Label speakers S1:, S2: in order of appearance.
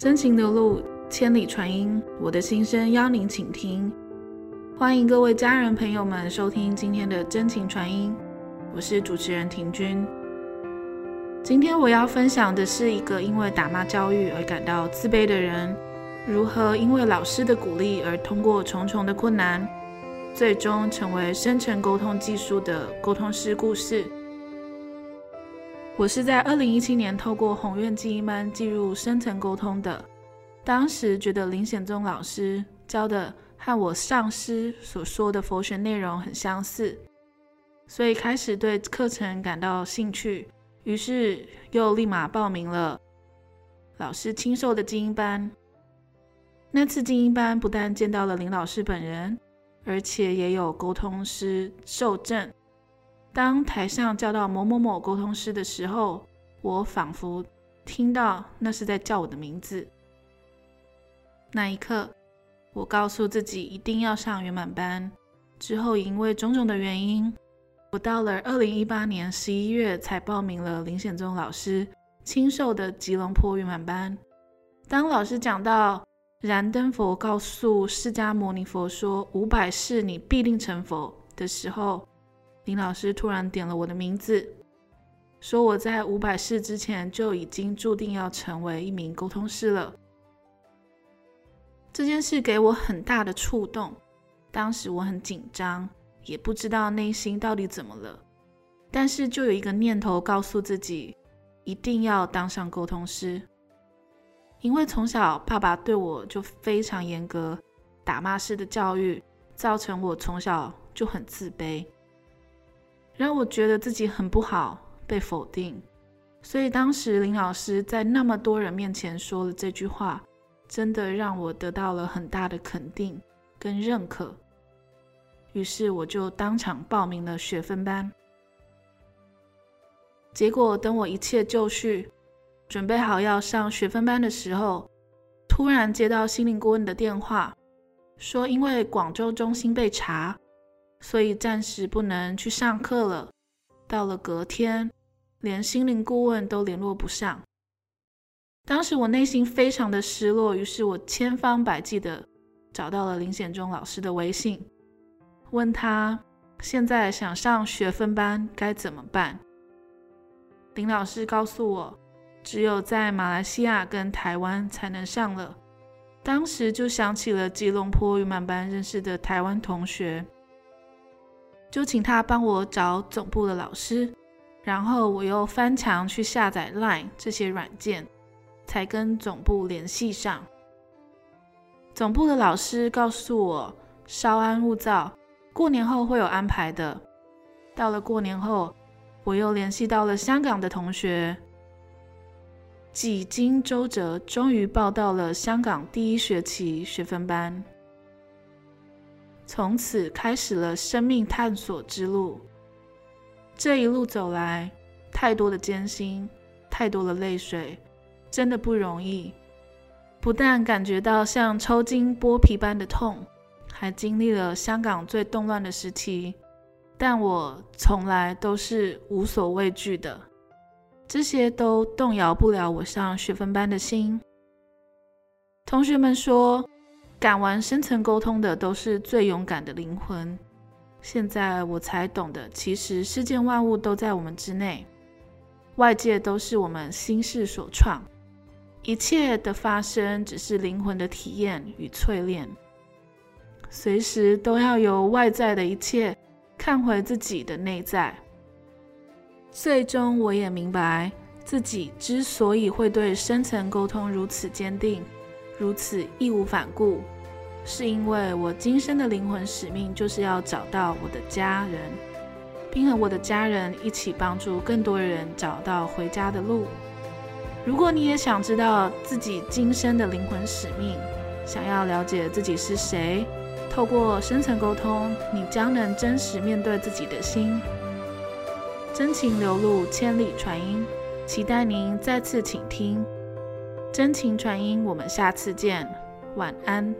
S1: 真情流露，千里传音。我的心声邀您倾听。欢迎各位家人朋友们收听今天的真情传音，我是主持人婷君。今天我要分享的是一个因为打骂教育而感到自卑的人，如何因为老师的鼓励而通过重重的困难，最终成为深层沟通技术的沟通师故事。我是在二零一七年透过宏愿精英班进入深层沟通的。当时觉得林显宗老师教的和我上师所说的佛学内容很相似，所以开始对课程感到兴趣，于是又立马报名了老师亲授的精英班。那次精英班不但见到了林老师本人，而且也有沟通师受证。当台上叫到某某某沟通师的时候，我仿佛听到那是在叫我的名字。那一刻，我告诉自己一定要上圆满班。之后因为种种的原因，我到了二零一八年十一月才报名了林显宗老师亲授的吉隆坡圆满班。当老师讲到燃灯佛告诉释迦牟尼佛说五百世你必定成佛的时候，林老师突然点了我的名字，说我在五百世之前就已经注定要成为一名沟通师了。这件事给我很大的触动，当时我很紧张，也不知道内心到底怎么了，但是就有一个念头告诉自己，一定要当上沟通师，因为从小爸爸对我就非常严格，打骂式的教育，造成我从小就很自卑。让我觉得自己很不好，被否定，所以当时林老师在那么多人面前说了这句话，真的让我得到了很大的肯定跟认可。于是我就当场报名了学分班。结果等我一切就绪，准备好要上学分班的时候，突然接到心灵顾问的电话，说因为广州中心被查。所以暂时不能去上课了。到了隔天，连心灵顾问都联络不上。当时我内心非常的失落，于是我千方百计的找到了林显忠老师的微信，问他现在想上学分班该怎么办。林老师告诉我，只有在马来西亚跟台湾才能上了。当时就想起了吉隆坡语满班认识的台湾同学。就请他帮我找总部的老师，然后我又翻墙去下载 Line 这些软件，才跟总部联系上。总部的老师告诉我稍安勿躁，过年后会有安排的。到了过年后，我又联系到了香港的同学，几经周折，终于报到了香港第一学期学分班。从此开始了生命探索之路。这一路走来，太多的艰辛，太多的泪水，真的不容易。不但感觉到像抽筋剥皮般的痛，还经历了香港最动乱的时期。但我从来都是无所畏惧的，这些都动摇不了我上学分班的心。同学们说。敢玩深层沟通的都是最勇敢的灵魂。现在我才懂得，其实世间万物都在我们之内，外界都是我们心事所创，一切的发生只是灵魂的体验与淬炼。随时都要由外在的一切看回自己的内在。最终，我也明白自己之所以会对深层沟通如此坚定。如此义无反顾，是因为我今生的灵魂使命就是要找到我的家人，并和我的家人一起帮助更多人找到回家的路。如果你也想知道自己今生的灵魂使命，想要了解自己是谁，透过深层沟通，你将能真实面对自己的心，真情流露，千里传音。期待您再次倾听。真情传音，我们下次见，晚安。